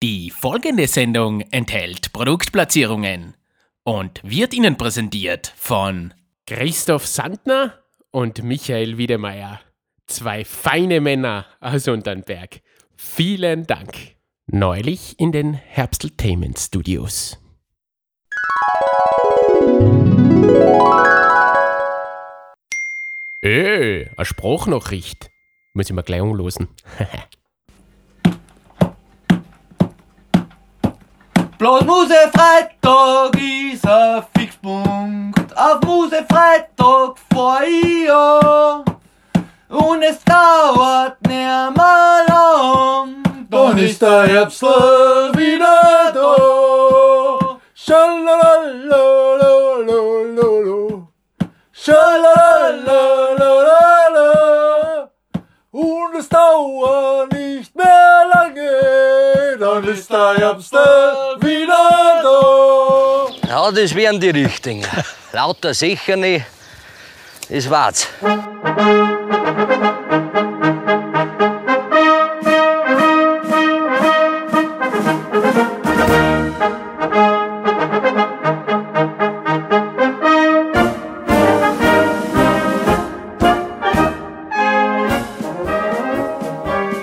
Die folgende Sendung enthält Produktplatzierungen und wird Ihnen präsentiert von Christoph Sandner und Michael Wiedemeyer. Zwei feine Männer aus Unternberg. Vielen Dank. Neulich in den Herbsteltainment Studios. Äh, eine Sprachnachricht. Muss ich mal gleich umlosen. Bloß Muse Freitag ist ein Fixpunkt. Auf Muse Freitag vor ihr. Und es dauert nicht mal lang. Dann ist der Herbst wieder da. Schalalalalalalala. Ist der Herbst wieder da. Ja, das wären die Richtigen. Lauter sicher nicht. Das war's.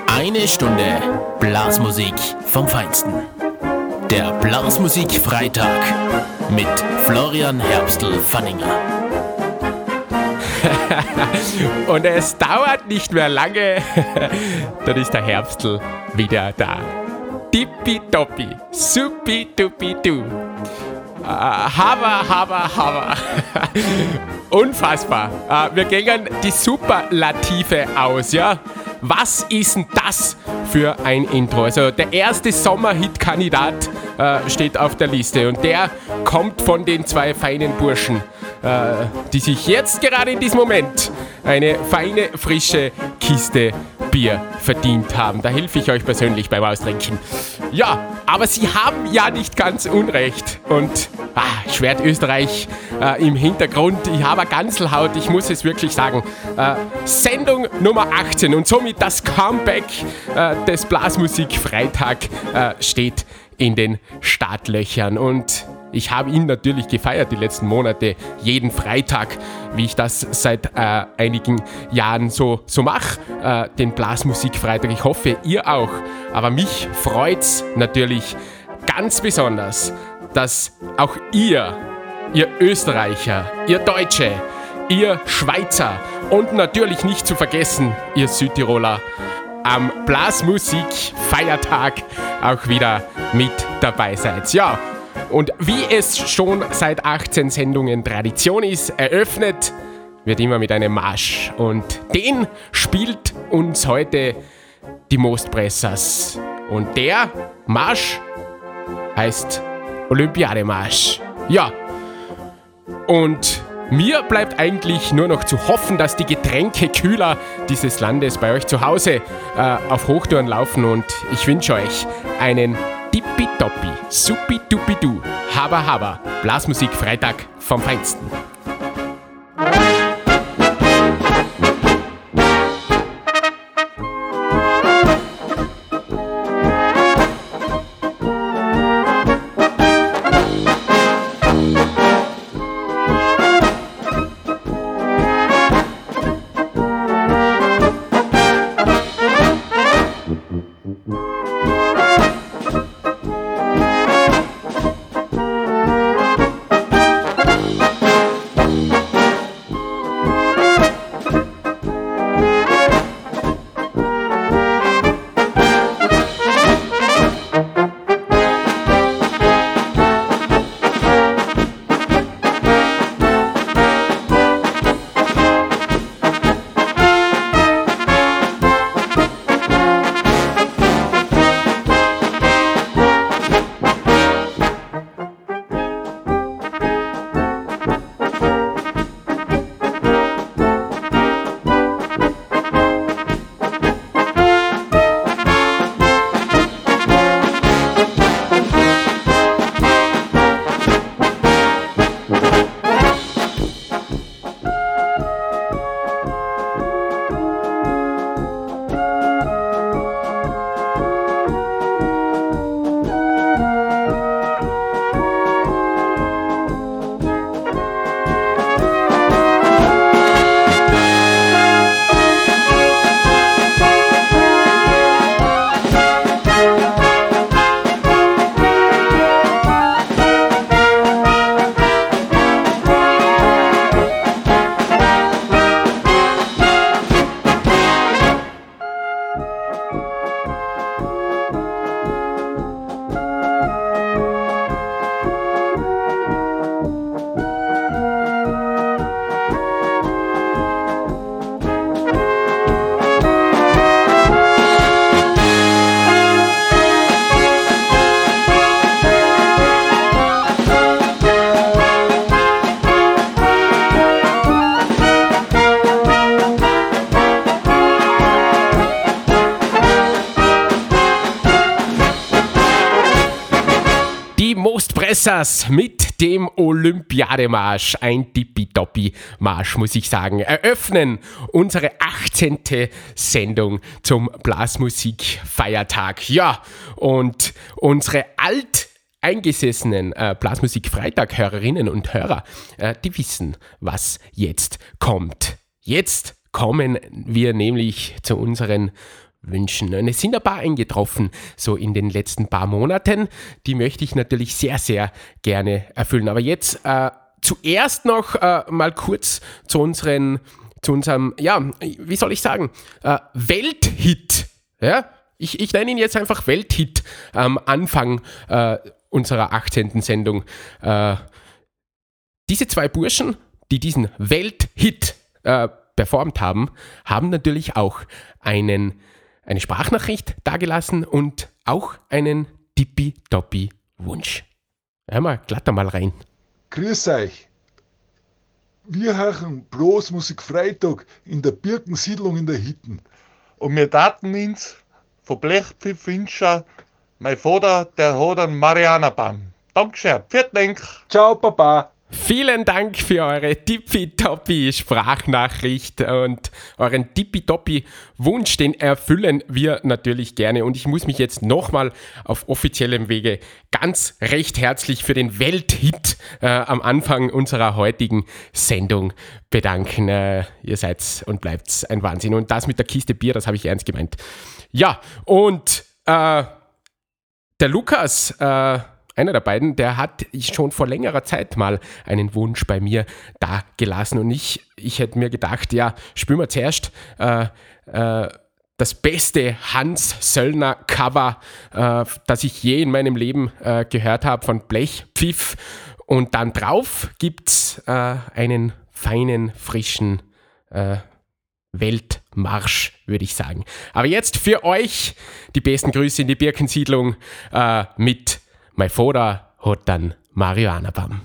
Eine Stunde Blasmusik vom Feinsten. Der Blasmusik Freitag mit Florian Herbstl-Fanninger. Und es dauert nicht mehr lange, dann ist der Herbstl wieder da. Tippitoppi, supi-duppi-du. Äh, Hava, hava, hava. Unfassbar. Äh, wir gehen die Superlative aus, ja? Was ist denn das für ein Intro? Also der erste Sommerhit-Kandidat äh, steht auf der Liste und der kommt von den zwei feinen Burschen, äh, die sich jetzt gerade in diesem Moment eine feine, frische Kiste Bier verdient haben. Da helfe ich euch persönlich beim Austrinken. Ja, aber sie haben ja nicht ganz Unrecht. Und ah, Schwert Österreich äh, im Hintergrund. Ich habe eine Ganselhaut, ich muss es wirklich sagen. Äh, Sendung Nummer 18 und somit das Comeback äh, des Blasmusik Freitag äh, steht in den Startlöchern. Und ich habe ihn natürlich gefeiert die letzten Monate, jeden Freitag, wie ich das seit äh, einigen Jahren so, so mache, äh, den Blasmusik-Freitag. Ich hoffe, ihr auch. Aber mich freut's natürlich ganz besonders, dass auch ihr, ihr Österreicher, ihr Deutsche, ihr Schweizer und natürlich nicht zu vergessen, ihr Südtiroler, am Blasmusik-Feiertag auch wieder mit dabei seid. Ja, und wie es schon seit 18 Sendungen Tradition ist, eröffnet wird immer mit einem Marsch. Und den spielt uns heute die Mostpressers. Und der Marsch heißt Olympiademarsch. Ja. Und mir bleibt eigentlich nur noch zu hoffen, dass die Getränkekühler dieses Landes bei euch zu Hause äh, auf Hochtouren laufen. Und ich wünsche euch einen tippitoppi, supi-dupi-du, haba haba, Blasmusik Freitag vom Feinsten. Mostpressers mit dem Olympiademarsch, ein Tippitoppi-Marsch, muss ich sagen, eröffnen unsere 18. Sendung zum Blasmusik-Feiertag. Ja, und unsere alt eingesessenen äh, Blasmusik-Freitag-Hörerinnen und Hörer, äh, die wissen, was jetzt kommt. Jetzt kommen wir nämlich zu unseren wünschen. Und es sind ein paar eingetroffen, so in den letzten paar Monaten. Die möchte ich natürlich sehr, sehr gerne erfüllen. Aber jetzt äh, zuerst noch äh, mal kurz zu unseren, zu unserem, ja, wie soll ich sagen, äh, Welthit. Ja? Ich, ich nenne ihn jetzt einfach Welthit am Anfang äh, unserer 18. Sendung. Äh, diese zwei Burschen, die diesen Welthit äh, performt haben, haben natürlich auch einen eine Sprachnachricht dagelassen und auch einen tippitoppi Wunsch. Hör mal, glatter mal rein. Grüß euch. Wir hören bloß Musik Freitag in der Birkensiedlung in der Hitten. Und wir daten uns von Blechpfiff Winscher. Mein Vater, der hat einen Marianerbaum. Dankeschön. Vielen Dank. Ciao, Papa. Vielen Dank für eure tippitoppi Sprachnachricht und euren tippitoppi Wunsch, den erfüllen wir natürlich gerne. Und ich muss mich jetzt nochmal auf offiziellem Wege ganz recht herzlich für den Welthit äh, am Anfang unserer heutigen Sendung bedanken. Äh, ihr seid und bleibt ein Wahnsinn. Und das mit der Kiste Bier, das habe ich ernst gemeint. Ja, und äh, der Lukas, äh, einer der beiden, der hat schon vor längerer Zeit mal einen Wunsch bei mir da gelassen und ich, ich hätte mir gedacht, ja, spüren wir zuerst äh, äh, das beste Hans Söllner Cover, äh, das ich je in meinem Leben äh, gehört habe von Blechpfiff und dann drauf gibt es äh, einen feinen, frischen äh, Weltmarsch, würde ich sagen. Aber jetzt für euch die besten Grüße in die Birkensiedlung mit mein Vater hat dann Marihuana-Baum.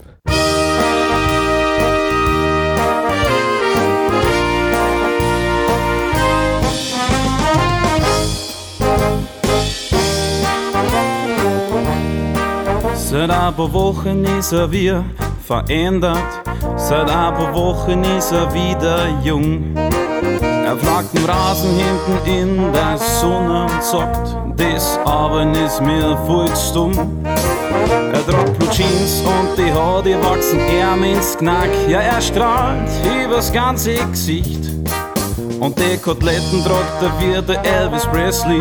Seit ein paar Wochen ist er wieder verändert, seit ein paar Wochen ist er wieder jung. Er flaggt im Rasen hinten in der Sonne und sagt, Arbeiten ist mir voll stumm. Er tragt Blue Jeans und die Haare wachsen ihm ins Knack. Ja, er strahlt übers ganze Gesicht. Und die Koteletten tragt er wie der Elvis Presley.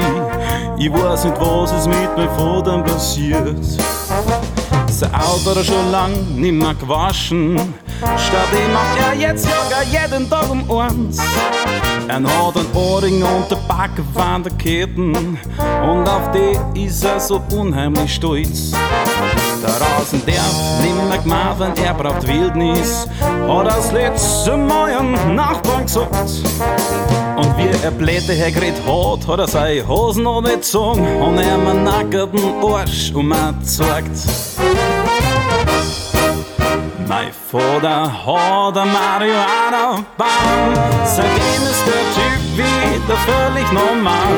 Ich weiß nicht, was ist mit meinem Vater passiert. Sein Auto hat er schon lang nimmer gewaschen. Statt ihm macht er jetzt sogar jeden Tag um eins. Er hat einen Ohrring und der Backe von der Ketten. Und auf die ist er so unheimlich stolz. Der Rasen darf nimmer gemacht, wenn er braucht Wildnis. Hat das letzte Mal einen Nachbarn gesagt. Und wie er Blätter hergeredet hat, hat er seine Hosen noch nicht gezogen und er mir nackerten Arsch um gezeigt. Mein Vater hat ein Marihuana-Baum. Seitdem ist der Typ wieder völlig normal.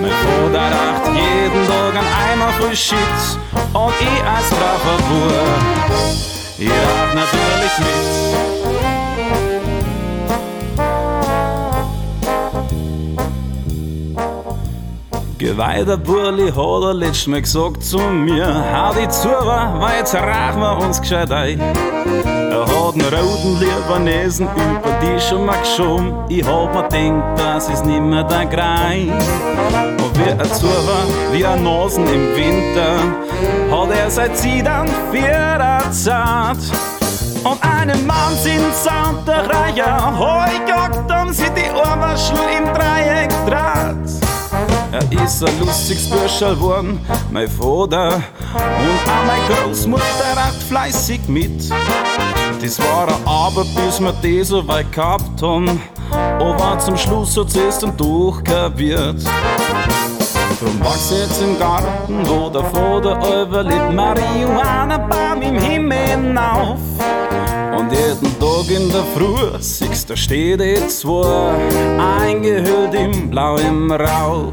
Mein Vater raucht jeden Tag an Eimer voll Shit. Und ich als braver Bub, ich rauch natürlich mit. Geweihter Burli hat er letztes Mal gesagt zu mir, hau die zu, weil jetzt rauchen wir uns gescheit ein. Er hat einen roten Libanesen über die schon mal geschoben. Ich hab mir gedacht, das ist nimmer der Grein. Und wie er zu war, wie ein Nasen im Winter, hat er seit sie dann vierer Zeit. Und einem Mann sind Sound der Reiher, heu gejagt, haben sie die Ohrwaschel im Dreieck draht. Ist ein lustiges Bürscherl geworden, mein Vater. Und auch meine Großmutter raucht fleißig mit. Das war er aber, bis wir die so weit gehabt haben. Aber zum Schluss hat es dann durchkaviert. Drum wachs jetzt im Garten, wo der Vater überlebt, Marihuana-Baum im Himmel hinauf. Und jeden Tag in der Früh siehst da steht die zwei, eingehüllt im Blau im Rauch.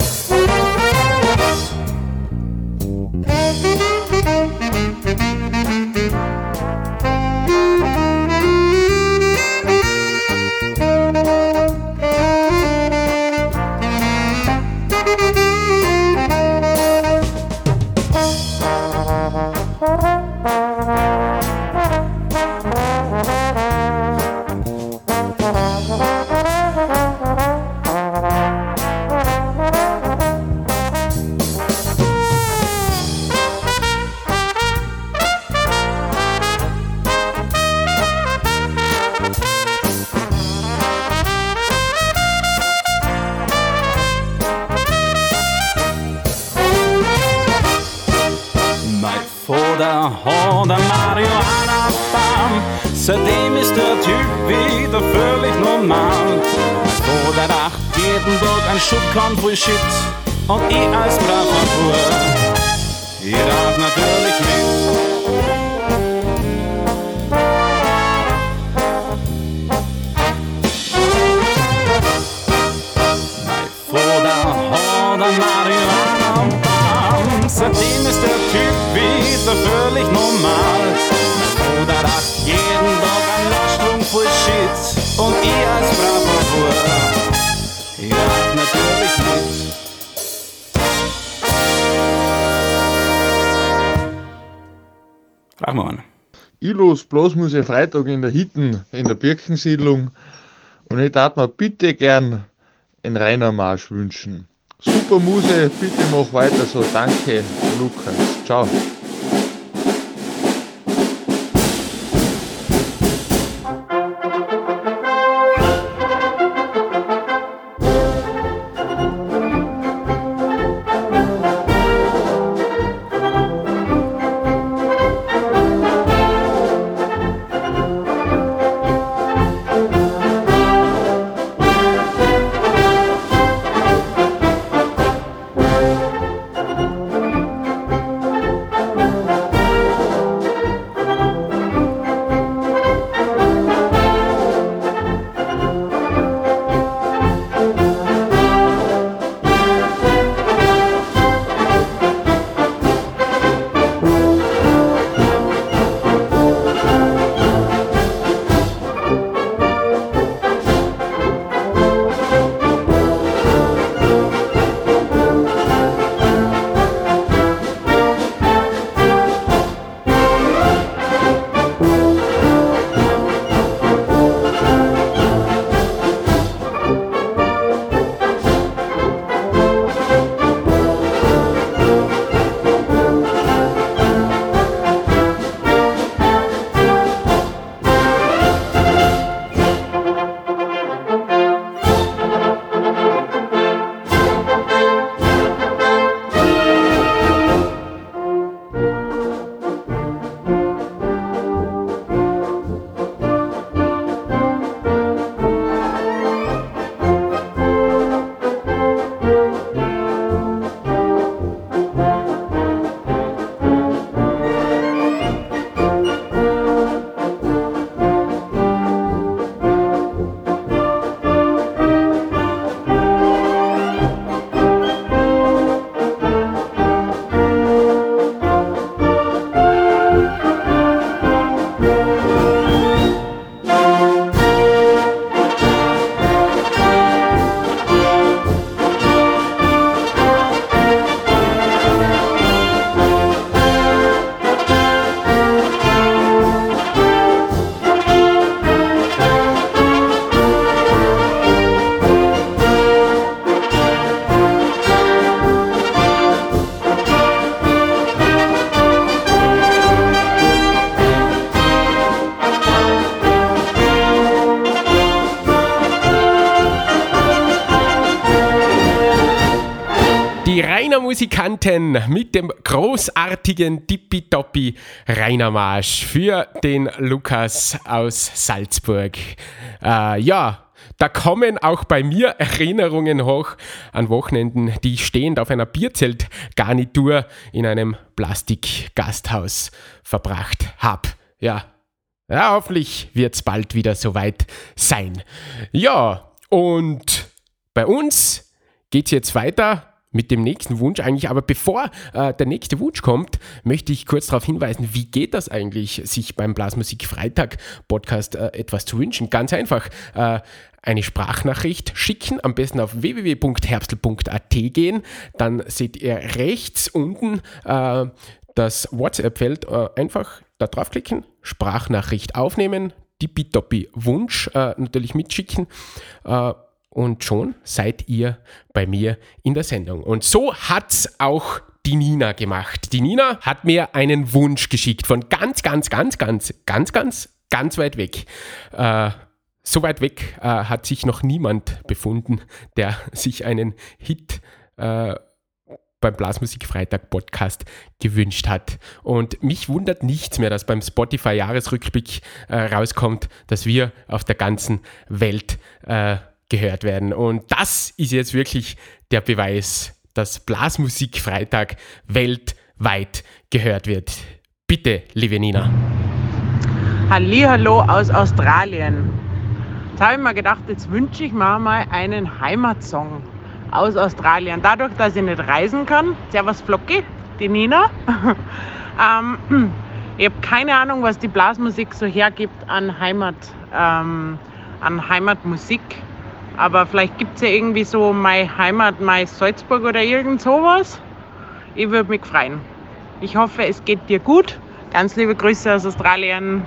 Bloß muss ich Freitag in der Hitten, in der Birkensiedlung. Und ich darf mir bitte gern einen Rainer Marsch wünschen. Super Muse, bitte mach weiter so. Danke, Lukas. Ciao. Musikanten mit dem großartigen Tippitoppi Rainer Marsch für den Lukas aus Salzburg. Äh, ja, da kommen auch bei mir Erinnerungen hoch an Wochenenden, die ich stehend auf einer Bierzeltgarnitur in einem Plastikgasthaus verbracht habe. Ja, ja, hoffentlich wird es bald wieder soweit sein. Ja, und bei uns geht es jetzt weiter mit dem nächsten Wunsch eigentlich. Aber bevor äh, der nächste Wunsch kommt, möchte ich kurz darauf hinweisen, wie geht das eigentlich, sich beim Blasmusik Freitag Podcast äh, etwas zu wünschen. Ganz einfach. Äh, eine Sprachnachricht schicken, am besten auf www.herbstl.at gehen. Dann seht ihr rechts unten äh, das WhatsApp-Feld. Äh, einfach da draufklicken, Sprachnachricht aufnehmen, tippitoppi Wunsch äh, natürlich mitschicken. Und schon seid ihr bei mir in der Sendung. Und so hat's auch die Nina gemacht. Die Nina hat mir einen Wunsch geschickt von ganz, ganz, ganz, ganz, ganz, ganz, ganz weit weg. Äh, so weit weg äh, hat sich noch niemand befunden, der sich einen Hit äh, beim Blasmusikfreitag Podcast gewünscht hat. Und mich wundert nichts mehr, dass beim Spotify Jahresrückblick äh, rauskommt, dass wir auf der ganzen Welt äh, gehört werden. Und das ist jetzt wirklich der Beweis, dass Blasmusikfreitag weltweit gehört wird. Bitte, liebe Nina. Hallo aus Australien. Jetzt habe ich mir gedacht, jetzt wünsche ich mir mal einen Heimatsong aus Australien. Dadurch, dass ich nicht reisen kann, Servus Flocki, die Nina. ähm, ich habe keine Ahnung, was die Blasmusik so hergibt an Heimat, ähm, an Heimatmusik. Aber vielleicht gibt es ja irgendwie so meine Heimat, mein Salzburg oder irgend sowas. Ich würde mich freuen. Ich hoffe, es geht dir gut. Ganz liebe Grüße aus Australien.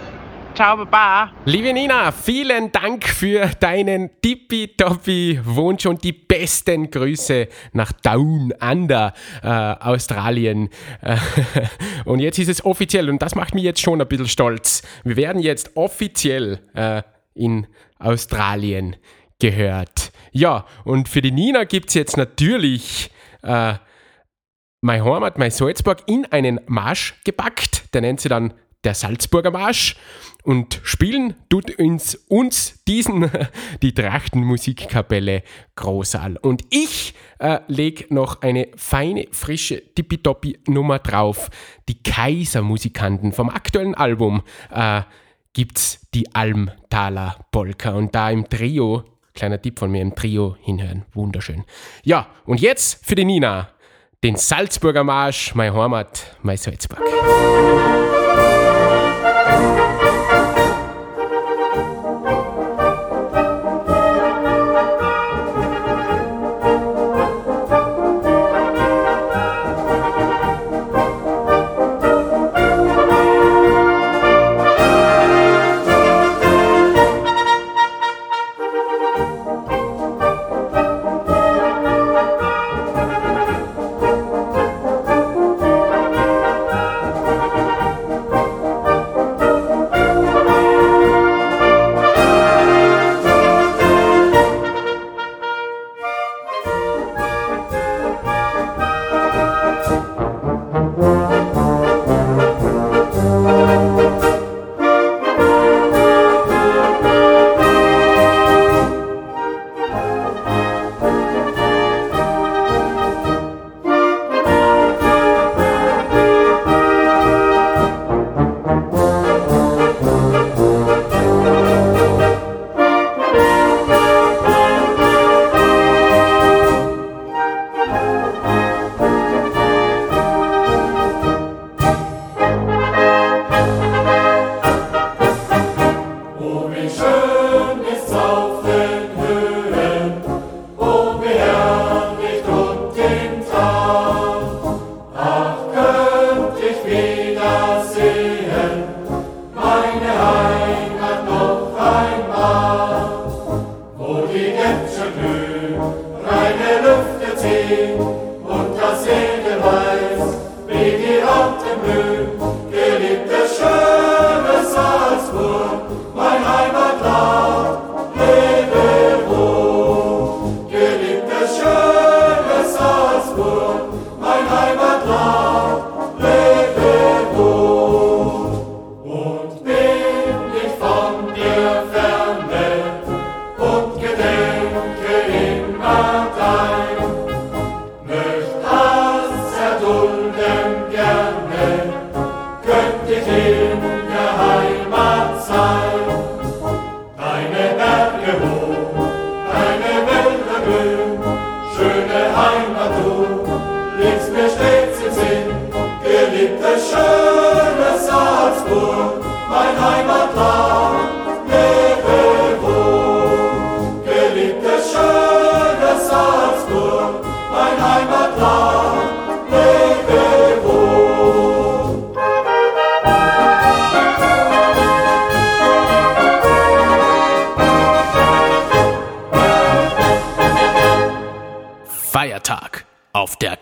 Ciao, Baba. Liebe Nina, vielen Dank für deinen tippitoppi Wunsch und die besten Grüße nach Down Under, äh, Australien. Äh, und jetzt ist es offiziell und das macht mich jetzt schon ein bisschen stolz. Wir werden jetzt offiziell äh, in Australien gehört. Ja, und für die Nina gibt es jetzt natürlich äh, mein Heimat, mein Salzburg in einen Marsch gepackt. Der nennt sie dann der Salzburger Marsch. Und spielen tut uns, uns diesen die Trachtenmusikkapelle Großal. Und ich äh, lege noch eine feine, frische Tippitoppi-Nummer drauf. Die Kaisermusikanten vom aktuellen Album äh, gibt's die Almtaler Polka. Und da im Trio, kleiner Tipp von mir, im Trio hinhören. Wunderschön. Ja, und jetzt für die Nina. Den Salzburger Marsch, mein Heimat, mein Salzburg.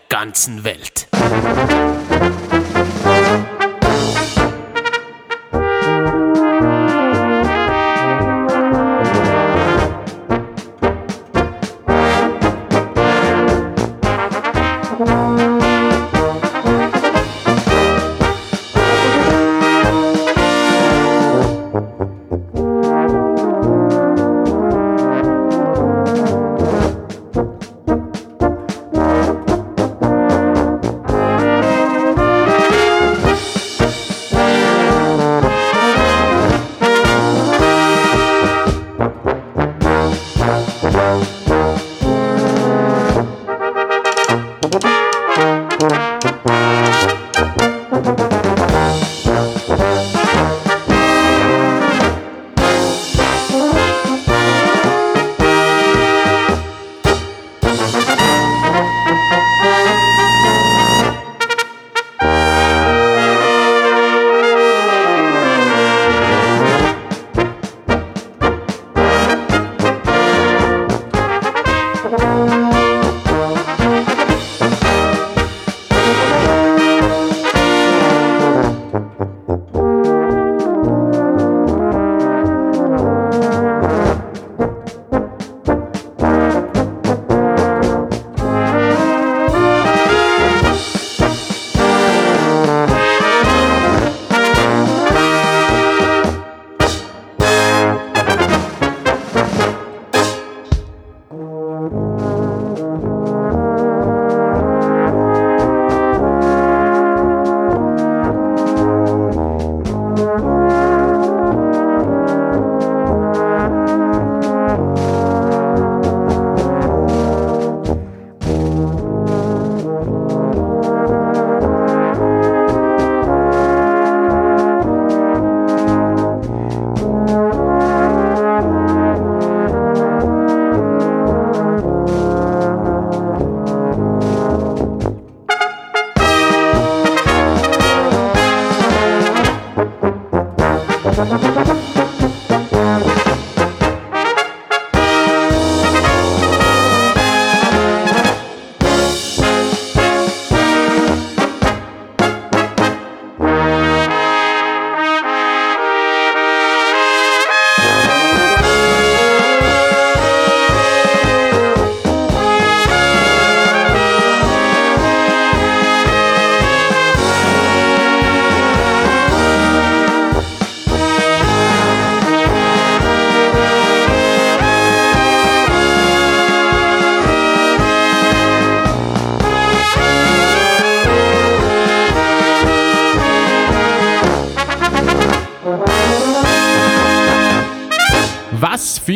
Ganzen Welt.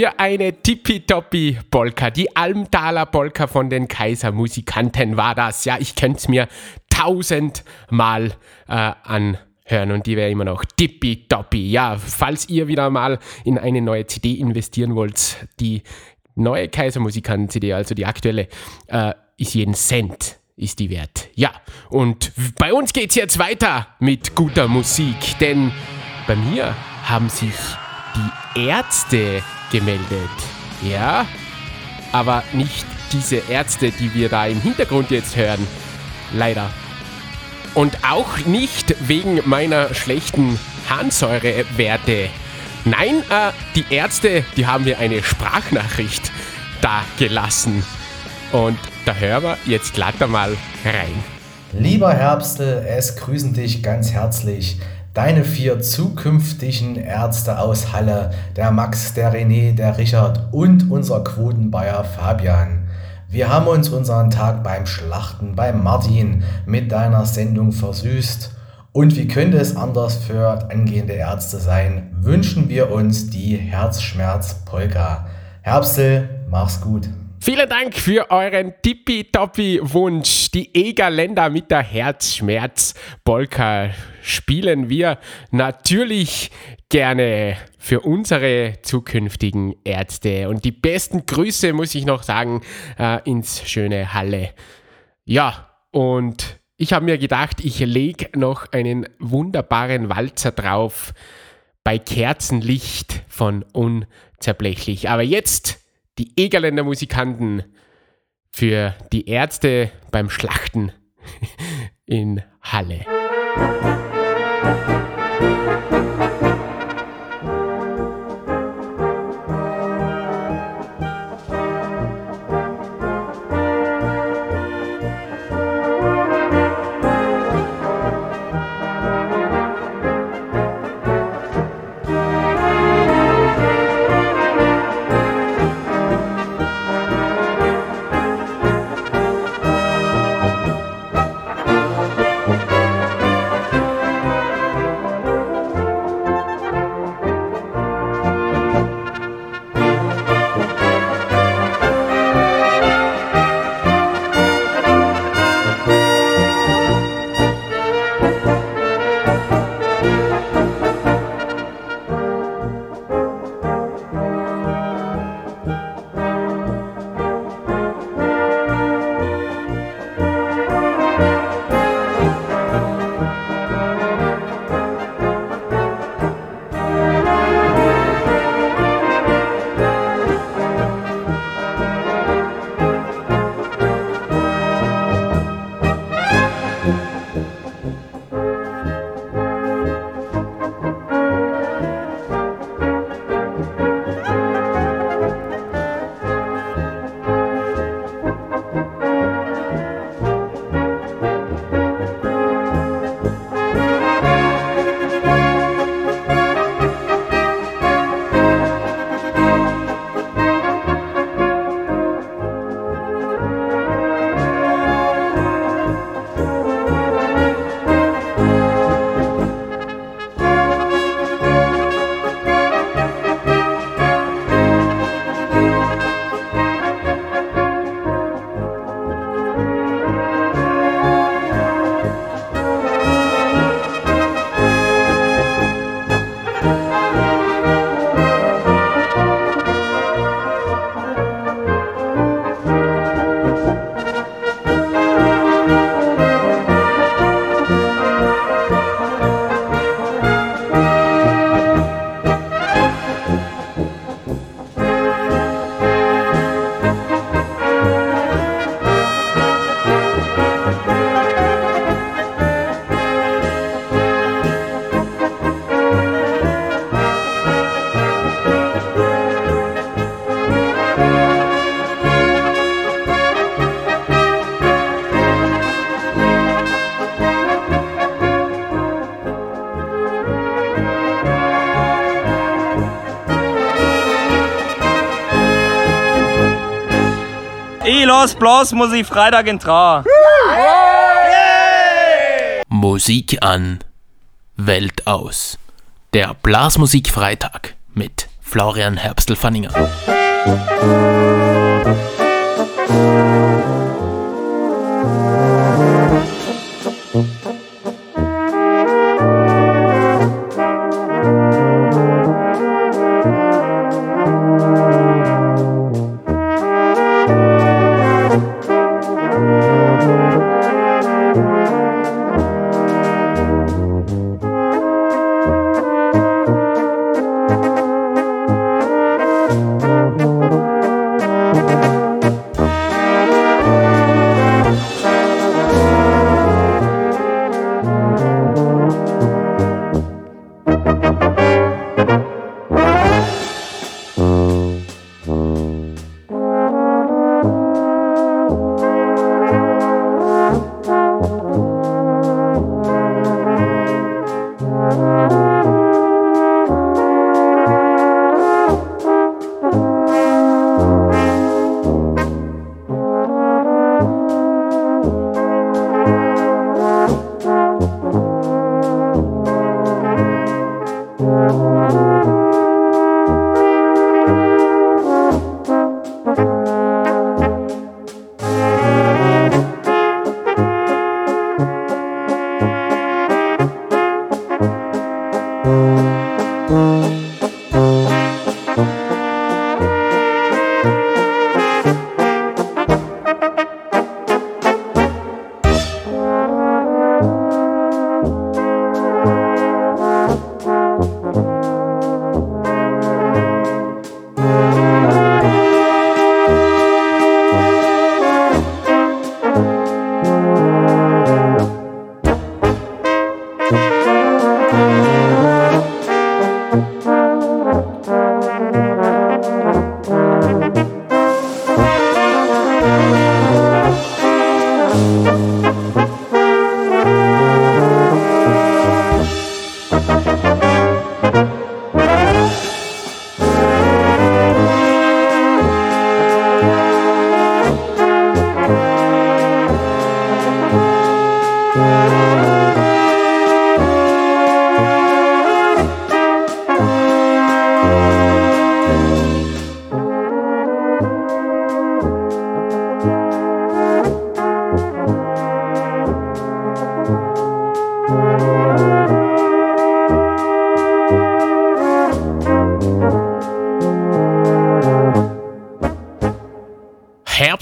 Für eine tippitoppi Polka. Die Almtaler Polka von den Kaisermusikanten war das. Ja, ich könnte es mir tausendmal äh, anhören und die wäre immer noch tippitoppi. Ja, falls ihr wieder mal in eine neue CD investieren wollt, die neue Kaisermusikanten-CD, also die aktuelle, äh, ist jeden Cent ist die wert. Ja, und bei uns geht's jetzt weiter mit guter Musik, denn bei mir haben sich Ärzte gemeldet. Ja, aber nicht diese Ärzte, die wir da im Hintergrund jetzt hören. Leider. Und auch nicht wegen meiner schlechten Harnsäurewerte. Nein, äh, die Ärzte, die haben mir eine Sprachnachricht da gelassen. Und da hören wir jetzt glatt einmal rein. Lieber Herbstl, es grüßen dich ganz herzlich deine vier zukünftigen Ärzte aus Halle, der Max, der René, der Richard und unser Quotenbayer Fabian. Wir haben uns unseren Tag beim Schlachten bei Martin mit deiner Sendung versüßt. Und wie könnte es anders für angehende Ärzte sein, wünschen wir uns die Herzschmerz-Polka. Herbstel, mach's gut. Vielen Dank für euren tippitoppi-Wunsch. Die Egerländer mit der Herzschmerz-Polka spielen wir natürlich gerne für unsere zukünftigen Ärzte. Und die besten Grüße, muss ich noch sagen, äh, ins schöne Halle. Ja, und ich habe mir gedacht, ich lege noch einen wunderbaren Walzer drauf bei Kerzenlicht von Unzerblechlich. Aber jetzt die Egerländer Musikanten für die Ärzte beim Schlachten in Halle. Música lass Blasmusik Freitag in Tra. Musik an, Welt aus. Der Blasmusik-Freitag mit Florian Herbstl-Fanninger.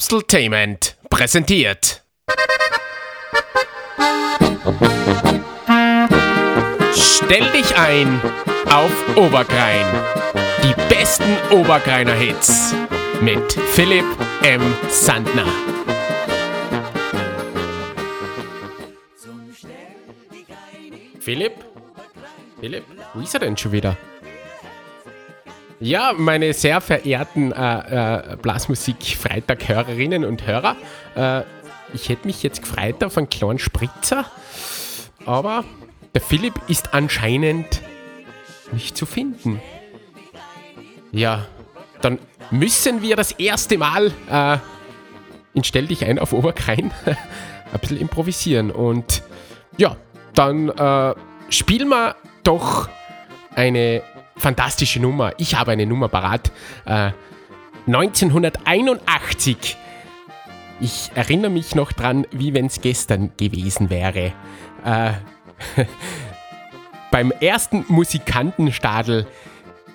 Herbsteltainment präsentiert. Stell dich ein auf Oberkrein. Die besten Oberkreiner Hits mit Philipp M. Sandner. Philipp? Philipp? Wo ist er denn schon wieder? Ja, meine sehr verehrten äh, äh, Blasmusik-Freitag-Hörerinnen und Hörer, äh, ich hätte mich jetzt gefreut auf einen kleinen Spritzer, aber der Philipp ist anscheinend nicht zu finden. Ja, dann müssen wir das erste Mal äh, in Stell dich ein auf Oberkrein ein bisschen improvisieren. Und ja, dann äh, spielen wir doch eine fantastische Nummer. Ich habe eine Nummer parat. Äh, 1981. Ich erinnere mich noch dran, wie wenn es gestern gewesen wäre. Äh, beim ersten Musikantenstadel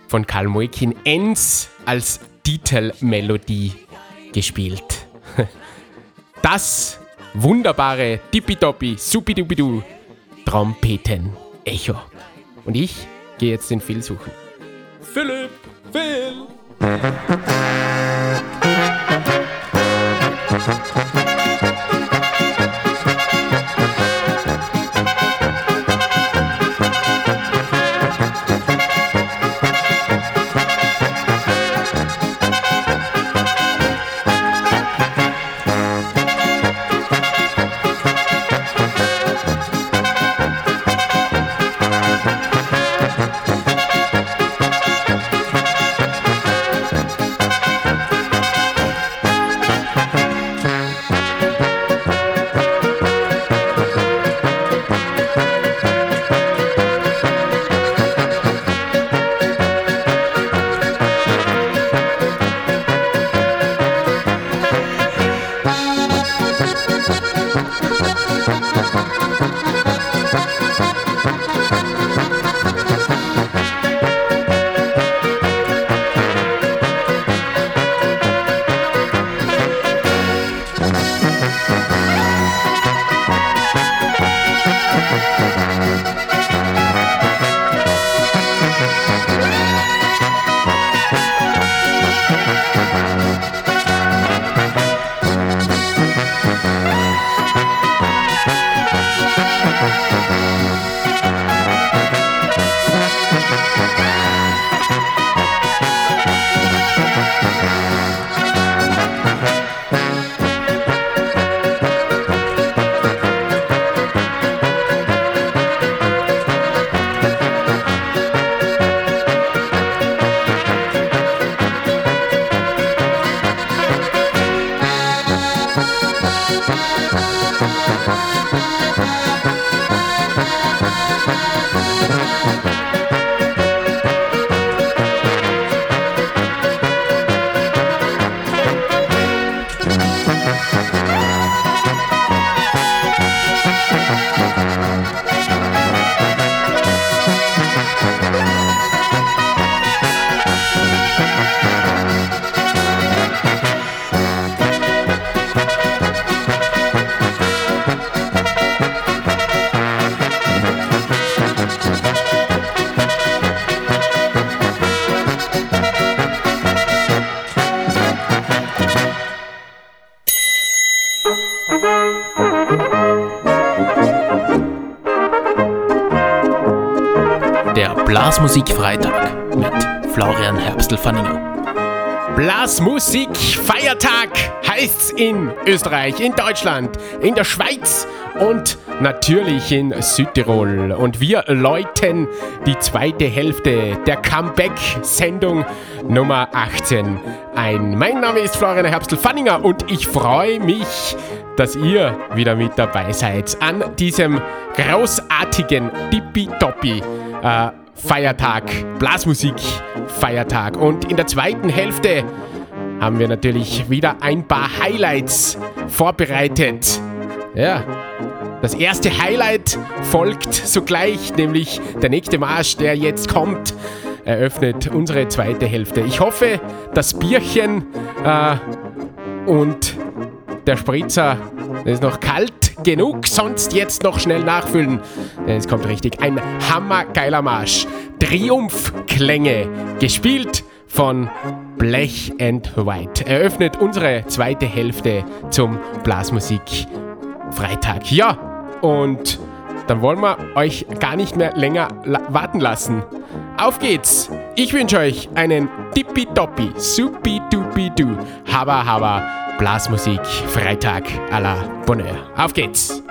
von Karl Moikin Enns als Titelmelodie gespielt. Das wunderbare Tippitoppi Supidupidu Trompeten Echo. Und ich gehe jetzt den Phil suchen. Philipp! Phil! Der Blasmusik-Freitag mit Florian Herbstl-Fanninger. Blasmusik Feiertag heißt's in Österreich, in Deutschland, in der Schweiz und natürlich in Südtirol. Und wir läuten die zweite Hälfte der Comeback-Sendung Nummer 18 ein. Mein Name ist Florian Herbstl-Fanninger und ich freue mich, dass ihr wieder mit dabei seid an diesem großartigen Tippitoppi äh, Feiertag, Blasmusik Feiertag. Und in der zweiten Hälfte haben wir natürlich wieder ein paar Highlights vorbereitet. Ja, das erste Highlight folgt sogleich, nämlich der nächste Marsch, der jetzt kommt, eröffnet unsere zweite Hälfte. Ich hoffe, das Bierchen äh, und der Spritzer ist noch kalt genug, sonst jetzt noch schnell nachfüllen. Es kommt richtig ein hammergeiler Marsch. Triumphklänge, gespielt von Blech and White. Eröffnet unsere zweite Hälfte zum Blasmusik Freitag. Ja, und dann wollen wir euch gar nicht mehr länger la warten lassen. Auf geht's! Ich wünsche euch einen tippitoppi, supi-dupi-du, haba haba Blasmusik Freitag à la Bonheur. Auf geht's!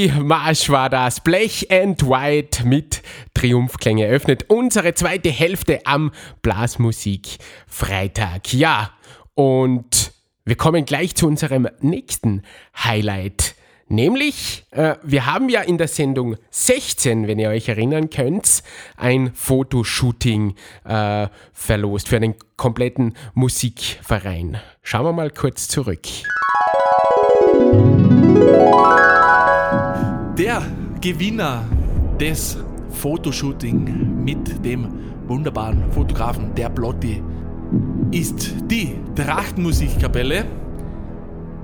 Tippitoppi-Marsch war das. Blech and White mit Triumphklänge eröffnet unsere zweite Hälfte am Blasmusik Freitag. Ja, und wir kommen gleich zu unserem nächsten Highlight, Nämlich, äh, wir haben ja in der Sendung 16, wenn ihr euch erinnern könnt, ein Fotoshooting äh, verlost für einen kompletten Musikverein. Schauen wir mal kurz zurück. Der Gewinner des Fotoshooting mit dem wunderbaren Fotografen der Blotti ist die Trachtenmusikkapelle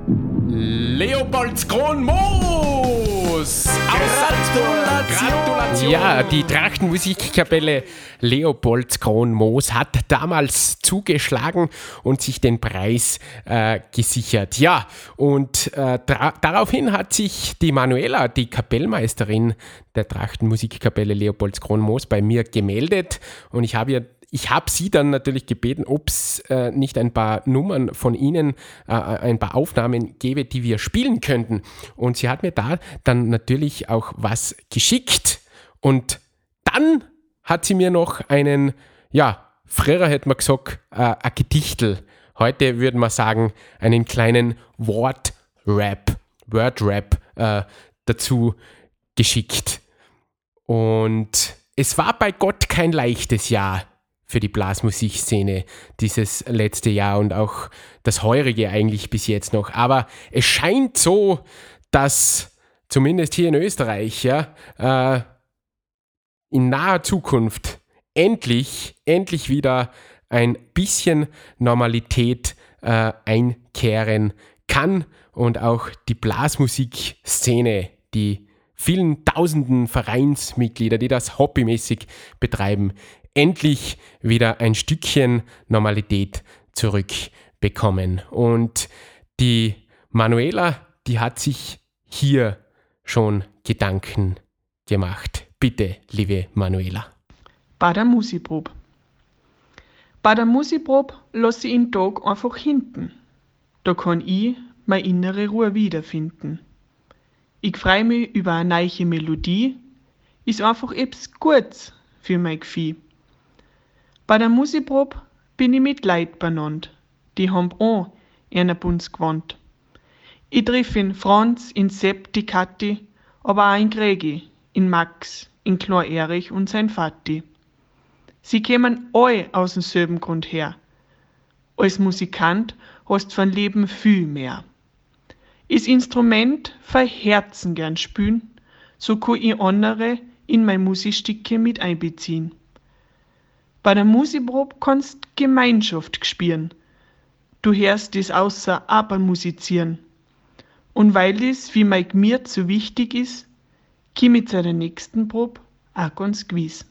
Leopolds Kronmoos! Gratulation! Gratulation! Ja, die Trachtenmusikkapelle Leopolds Kronmoos hat damals zugeschlagen und sich den Preis äh, gesichert. Ja, und äh, daraufhin hat sich die Manuela, die Kapellmeisterin der Trachtenmusikkapelle Leopolds Kronmoos, bei mir gemeldet und ich habe ihr ich habe sie dann natürlich gebeten, ob es äh, nicht ein paar Nummern von ihnen, äh, ein paar Aufnahmen gäbe, die wir spielen könnten. Und sie hat mir da dann natürlich auch was geschickt. Und dann hat sie mir noch einen, ja, früher hätte man gesagt, äh, ein Gedichtel. Heute würde man sagen, einen kleinen Wortrap, Wordrap äh, dazu geschickt. Und es war bei Gott kein leichtes Jahr für die Blasmusikszene dieses letzte Jahr und auch das heurige eigentlich bis jetzt noch. Aber es scheint so, dass zumindest hier in Österreich ja, äh, in naher Zukunft endlich, endlich wieder ein bisschen Normalität äh, einkehren kann und auch die Blasmusikszene, die vielen tausenden Vereinsmitglieder, die das hobbymäßig betreiben, endlich wieder ein Stückchen Normalität zurückbekommen. Und die Manuela, die hat sich hier schon Gedanken gemacht. Bitte, liebe Manuela. Bei der Musikprobe. Bei der Musikprobe lasse ich den Tag einfach hinten. Da kann ich meine innere Ruhe wiederfinden. Ich freue mich über eine neue Melodie, ist einfach etwas Gutes für mein Gefühl. Bei der Musikprobe bin ich mit Leid benannt. Die haben auch einen Bunz gewandt. Ich triff in Franz, in Sepp, die Kathi, aber auch in Gregi, in Max, in Chlor Erich und sein Vati. Sie kämen alle aus demselben Grund her. Als Musikant hast von Leben viel mehr. Is Instrument für Herzen gern spülen, so kann ich andere in mein Musikstücke mit einbeziehen. Bei der Musikprobe kannst Gemeinschaft spüren. Du hörst es außer aber musizieren. Und weil es wie mein mir so wichtig ist, komm ich zu der nächsten Probe auch ganz gewiss.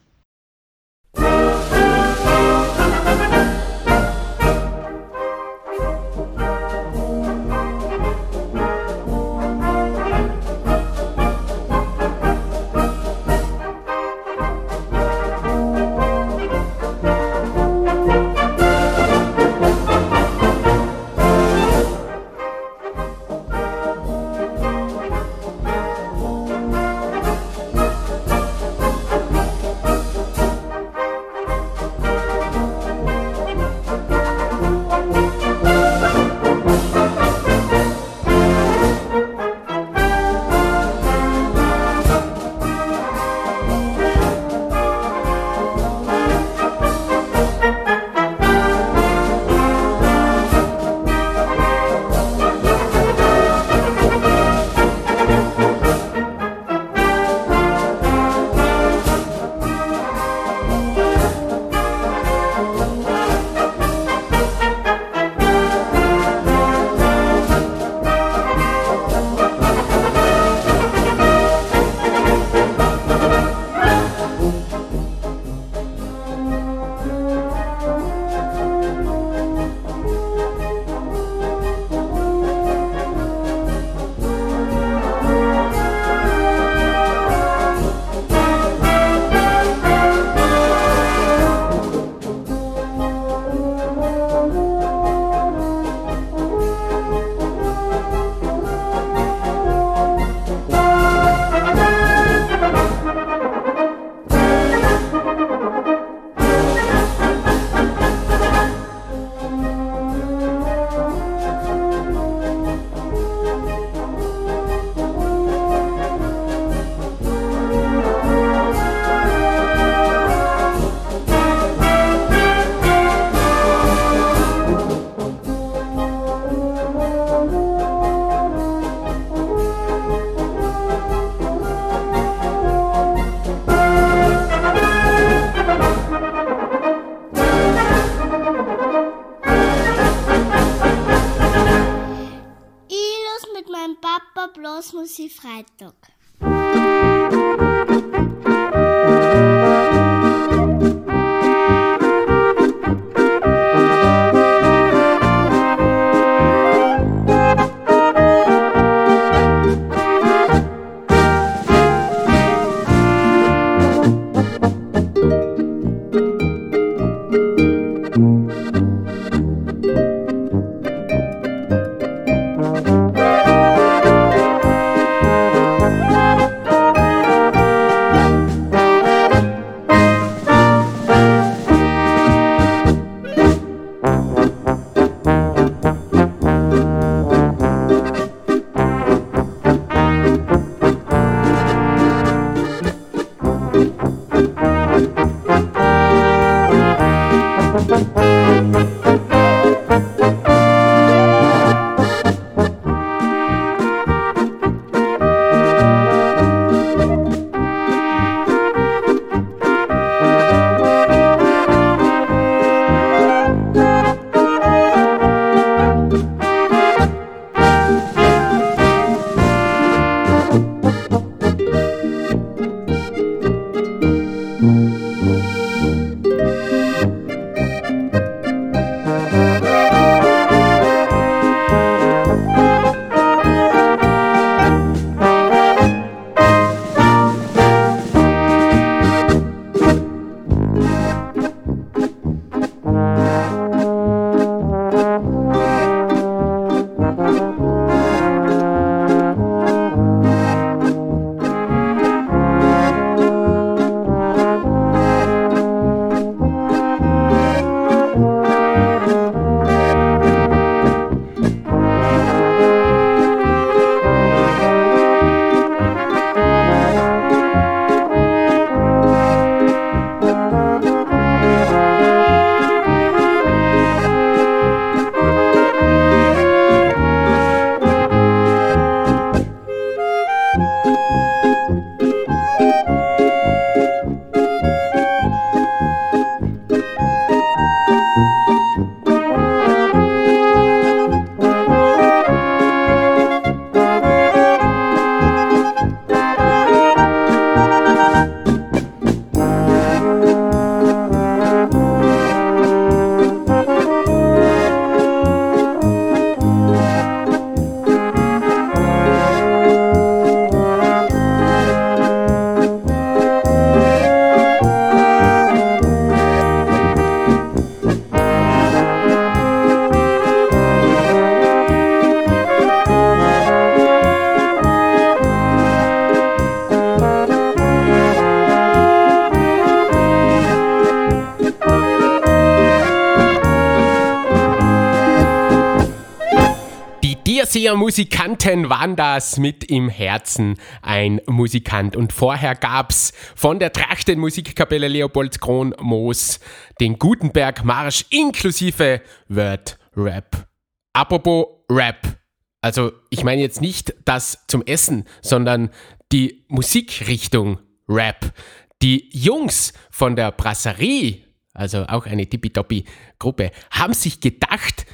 Musikanten waren das mit im Herzen ein Musikant. Und vorher gab's von der Trachtenmusikkapelle Leopold Kron Moos den Gutenberg Marsch inklusive Word Rap. Apropos Rap. Also ich meine jetzt nicht das zum Essen, sondern die Musikrichtung Rap. Die Jungs von der Brasserie, also auch eine Tippitoppi-Gruppe, haben sich gedacht,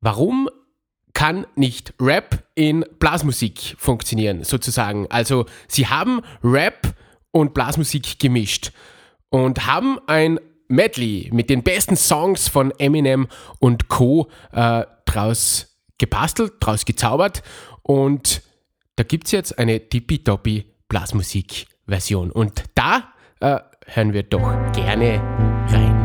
warum kann nicht Rap in Blasmusik funktionieren, sozusagen. Also sie haben Rap und Blasmusik gemischt und haben ein Medley mit den besten Songs von Eminem und Co. Äh, draus gebastelt, draus gezaubert und da gibt es jetzt eine tippitoppi Blasmusik-Version und da äh, hören wir doch gerne rein.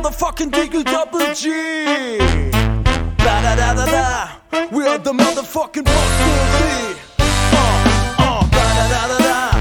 Motherfucking Deagle Double G. Da da da da da. We are the motherfucking Boston Uh, uh, da da da da da.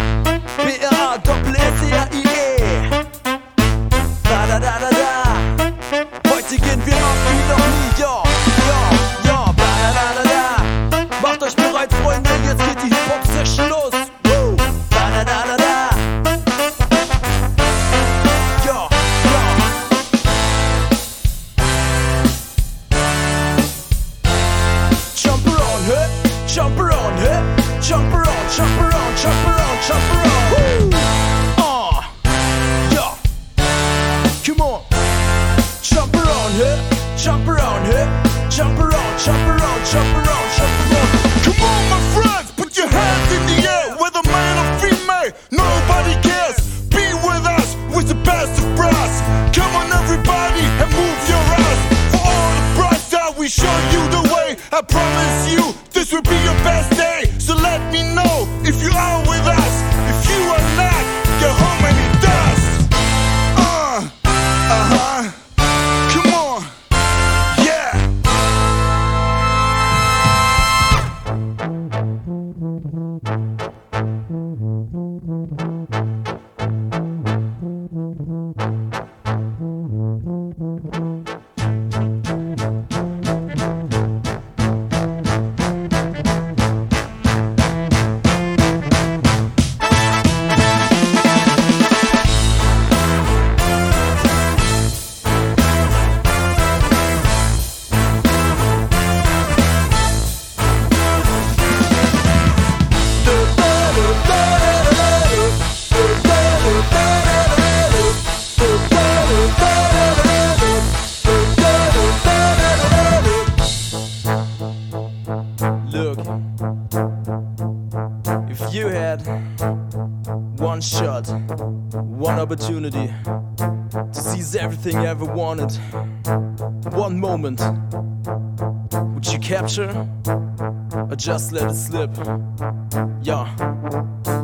Everything you ever wanted, or just let it slip? Yeah.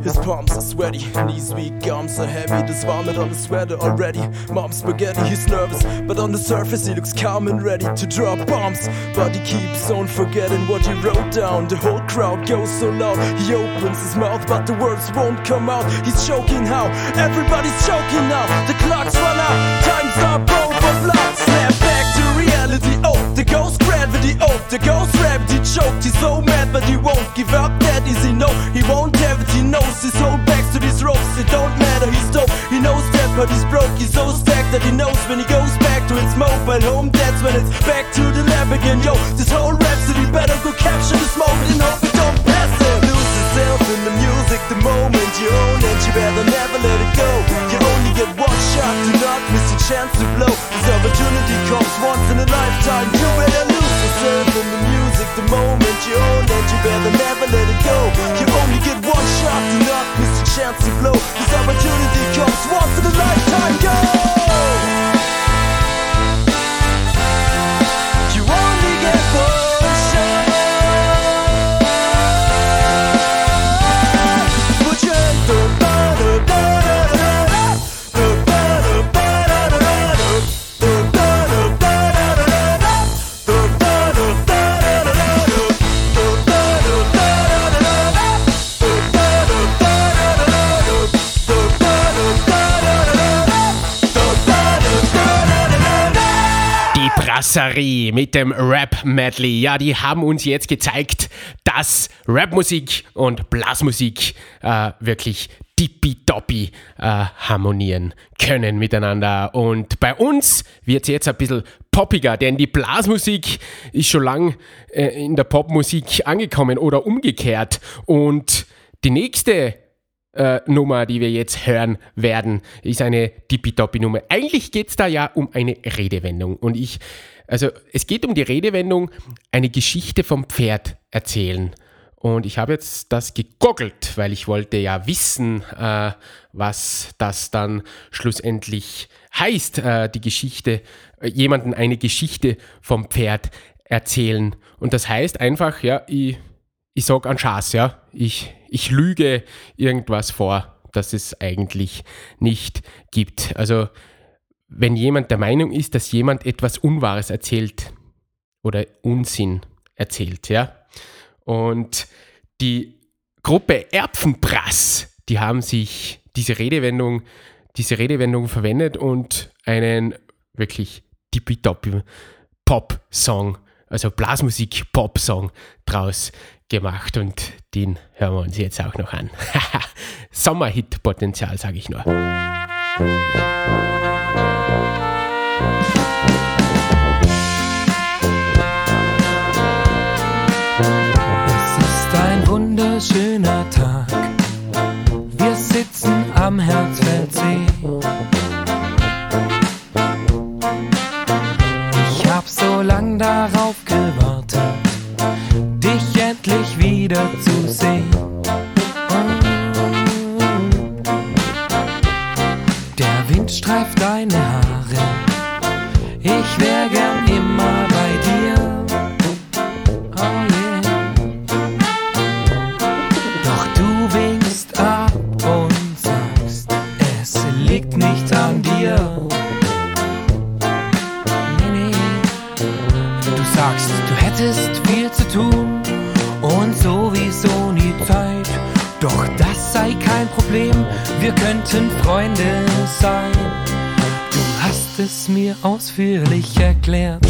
His palms are sweaty, knees weak, arms are heavy. There's vomit on the sweater already. Mom's spaghetti, he's nervous, but on the surface he looks calm and ready to drop bombs. But he keeps on forgetting what he wrote down. The whole crowd goes so loud. He opens his mouth, but the words won't come out. He's choking how? Everybody's choking now. The clock's run out, time's up, over blood. Snap back to reality. Oh, the ghost gravity. Oh, the ghost gravity choked. He's so mad, but he won't give up that easy. No, he won't have it. He knows his whole back to these ropes. It don't matter. He's dope. He knows that, but he's broke. He's so stacked that he knows when he goes back to his mobile home. That's when it's back to the lab again. Yo, this whole rhapsody better go capture this moment and hope it don't pass him. Lose yourself in the music, the moment you own it. You better never let it go. You only get one shot. Do not miss your chance to blow. This opportunity comes once in a lifetime. You better lose in the music, the moment you own it. You better never let it go. You only get one shot. Do not miss your chance to blow. This opportunity comes once in a lifetime. Go! Brasserie mit dem Rap-Medley, ja, die haben uns jetzt gezeigt, dass Rapmusik und Blasmusik äh, wirklich tippitoppi äh, harmonieren können miteinander. Und bei uns wird es jetzt ein bisschen poppiger, denn die Blasmusik ist schon lang äh, in der Popmusik angekommen oder umgekehrt. Und die nächste äh, Nummer, die wir jetzt hören werden, ist eine Tippitoppi-Nummer. Eigentlich geht es da ja um eine Redewendung. Und ich, also es geht um die Redewendung, eine Geschichte vom Pferd erzählen. Und ich habe jetzt das gegoogelt, weil ich wollte ja wissen, äh, was das dann schlussendlich heißt, äh, die Geschichte, äh, jemanden eine Geschichte vom Pferd erzählen. Und das heißt einfach, ja, ich, ich sage einen Schaß, ja, ich, ich lüge irgendwas vor, das es eigentlich nicht gibt. Also wenn jemand der Meinung ist, dass jemand etwas Unwahres erzählt oder Unsinn erzählt, ja. Und die Gruppe Erpfenprass, die haben sich diese Redewendung, diese Redewendung verwendet und einen wirklich tippitoppi Pop-Song, also Blasmusik-Pop-Song draus gemacht und den hören wir uns jetzt auch noch an. Sommerhit-Potenzial, sage ich nur. Es ist ein wunderschöner Tag. Wir sitzen am Herzfeldsee. Wieder zu sehen. Der Wind streift deine Haare, ich wär gern immer bei dir. Oh yeah. Doch du winkst ab und sagst, es liegt nicht an dir. Nee, nee. Du sagst, du hättest könnten Freunde sein. Du hast es mir ausführlich erklärt.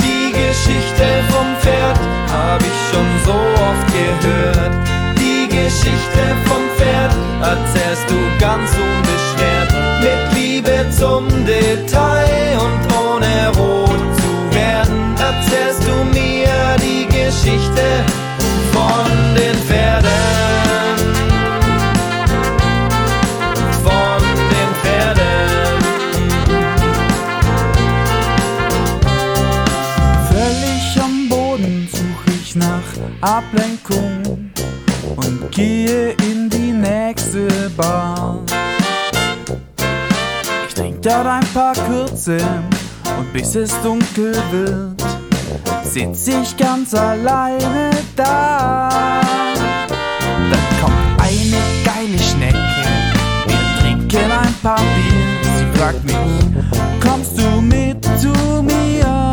Die Geschichte vom Pferd hab ich schon so oft gehört. Die Geschichte vom Pferd erzählst du ganz unbeschwert. Mit Liebe zum Detail und ohne rot zu werden, erzählst du mir die Geschichte gehe in die nächste Bar. Ich trinke dort ein paar Kürze und bis es dunkel wird, sitz ich ganz alleine da. Dann kommt eine geile Schnecke, wir trinken ein paar Bier. Sie fragt mich, kommst du mit zu mir?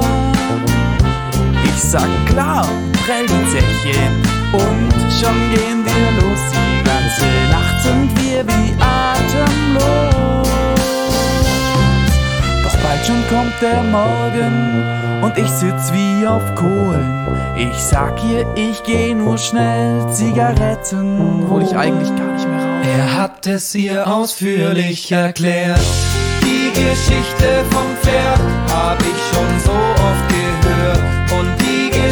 Ich sag klar, prell die Zeche und schon gehen wir los. Die ganze Nacht sind wir wie atemlos. Doch bald schon kommt der Morgen und ich sitz wie auf Kohlen. Ich sag ihr, ich geh nur schnell Zigaretten, hol ich eigentlich gar nicht mehr raus. Er hat es ihr ausführlich erklärt. Die Geschichte vom Pferd hab ich schon so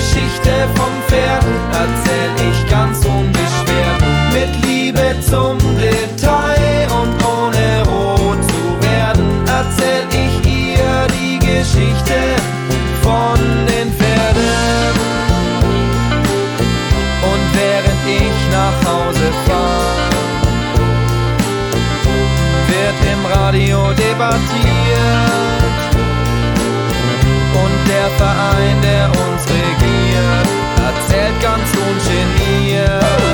Geschichte vom Pferd erzähl ich ganz unbeschwert. Mit Liebe zum Detail und ohne rot zu werden, erzähl ich ihr die Geschichte von den Pferden. Und während ich nach Hause fahr, wird im Radio debattiert. Der Verein, der uns regiert, erzählt ganz ungeniert.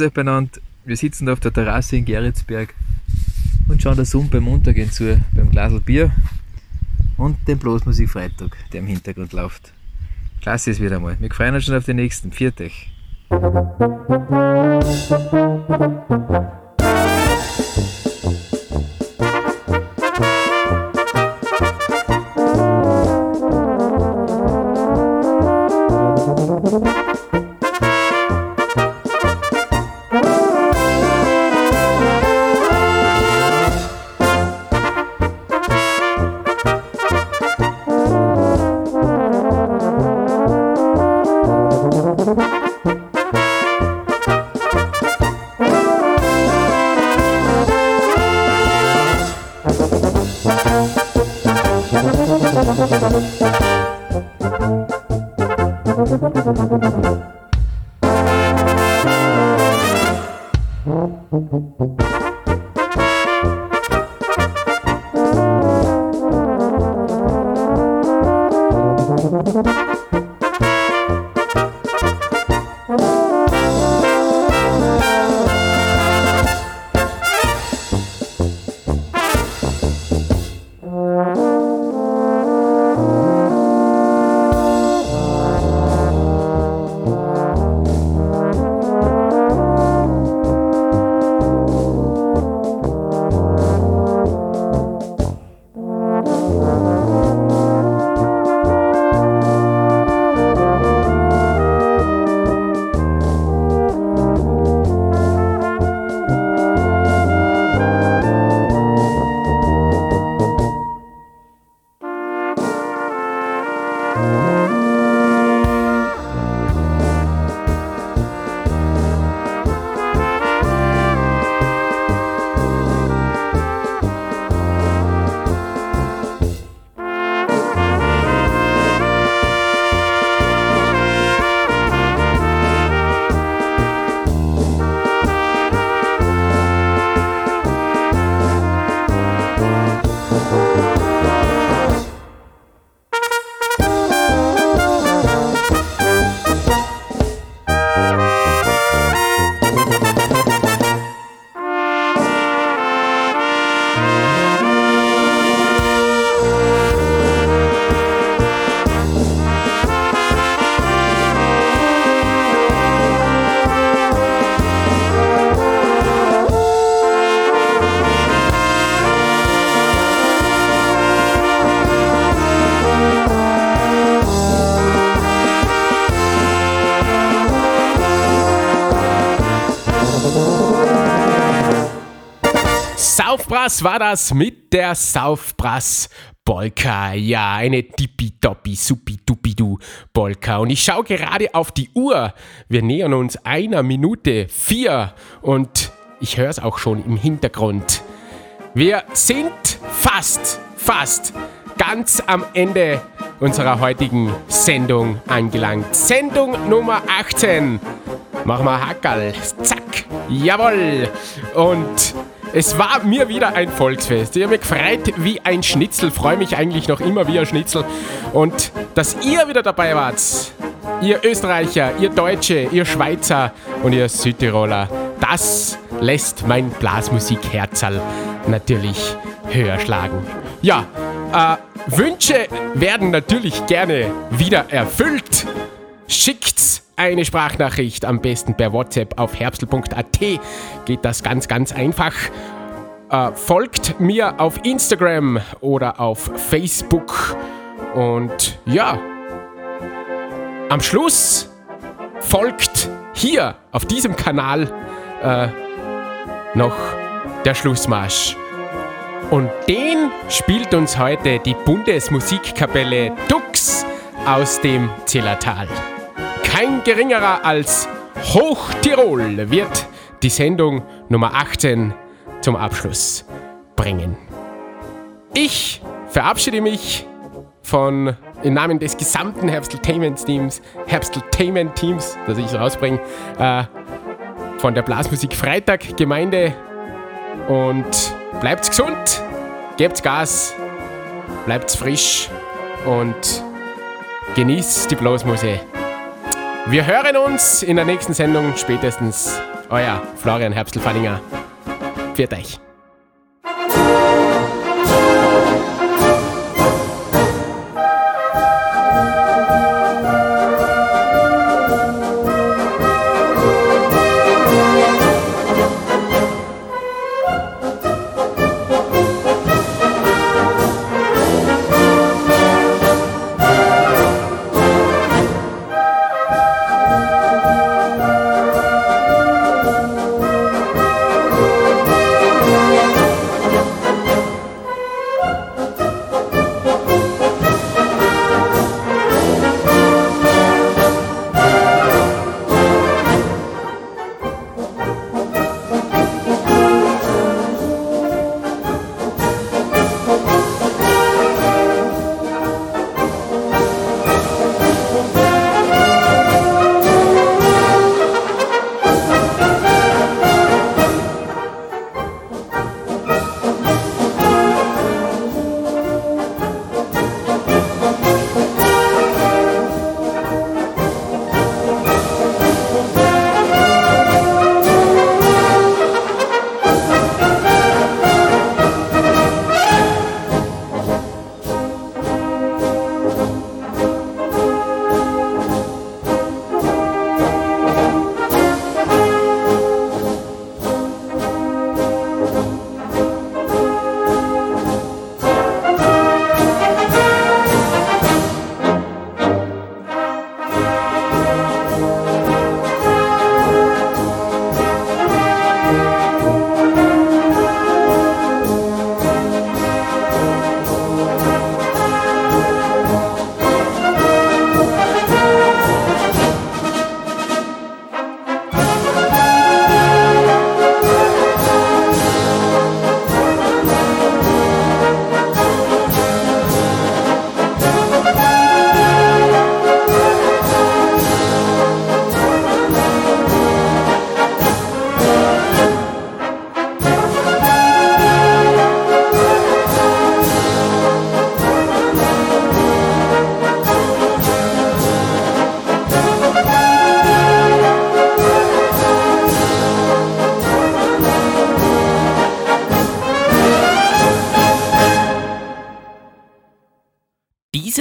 Grüß euch benannt. Wir sitzen auf der Terrasse in Geretsberg und schauen der Sonne beim Untergehen zu, beim Glasl Bier und dem Blasmusik Freitag, der im Hintergrund läuft. Klasse ist wieder mal. Wir freuen uns schon auf den nächsten. Viert euch. Saufbrass war das mit der Saufbrass Polka. Ja, eine tippitoppi, suppi-duppi-du Polka. Und ich schaue gerade auf die Uhr. Wir nähern uns einer Minute vier und ich höre es auch schon im Hintergrund. Wir sind fast, fast ganz am Ende unserer heutigen Sendung angelangt. Sendung Nummer 18. Machen wir Hackerl. Zack. Jawohl. Und es war mir wieder ein Volksfest. Ich habe mich gefreut wie ein Schnitzel. Freue mich eigentlich noch immer wie ein Schnitzel. Und dass ihr wieder dabei wart. Ihr Österreicher, ihr Deutsche, ihr Schweizer und ihr Südtiroler. Das lässt mein Blasmusikherzal natürlich höher schlagen. Ja, äh, Wünsche werden natürlich gerne wieder erfüllt. Schickt eine Sprachnachricht, am besten per WhatsApp auf herbstl.at. Geht das ganz, ganz einfach. Äh, folgt mir auf Instagram oder auf Facebook. Und ja, am Schluss folgt hier auf diesem Kanal äh, noch der Schlussmarsch. Und den spielt uns heute die Bundesmusikkapelle Dux aus dem Zillertal. Kein geringerer als Hochtirol wird die Sendung Nummer 18 zum Abschluss bringen. Ich verabschiede mich von im Namen des gesamten Herbsteltainment-Teams, Herbsteltainment-Teams, das ich so rausbringe, äh, von der Blasmusik Freitag Gemeinde und bleibt gesund, gebt Gas, bleibt frisch und genießt die Blasmusik. Wir hören uns in der nächsten Sendung spätestens. Euer Florian Herbstelfanninger. Pfiat euch.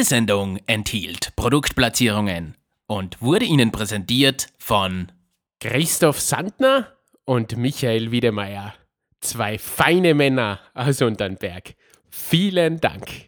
Sendung enthielt Produktplatzierungen und wurde Ihnen präsentiert von Christoph Sandner und Michael Wiedemeyer. Zwei feine Männer aus Unternberg. Vielen Dank.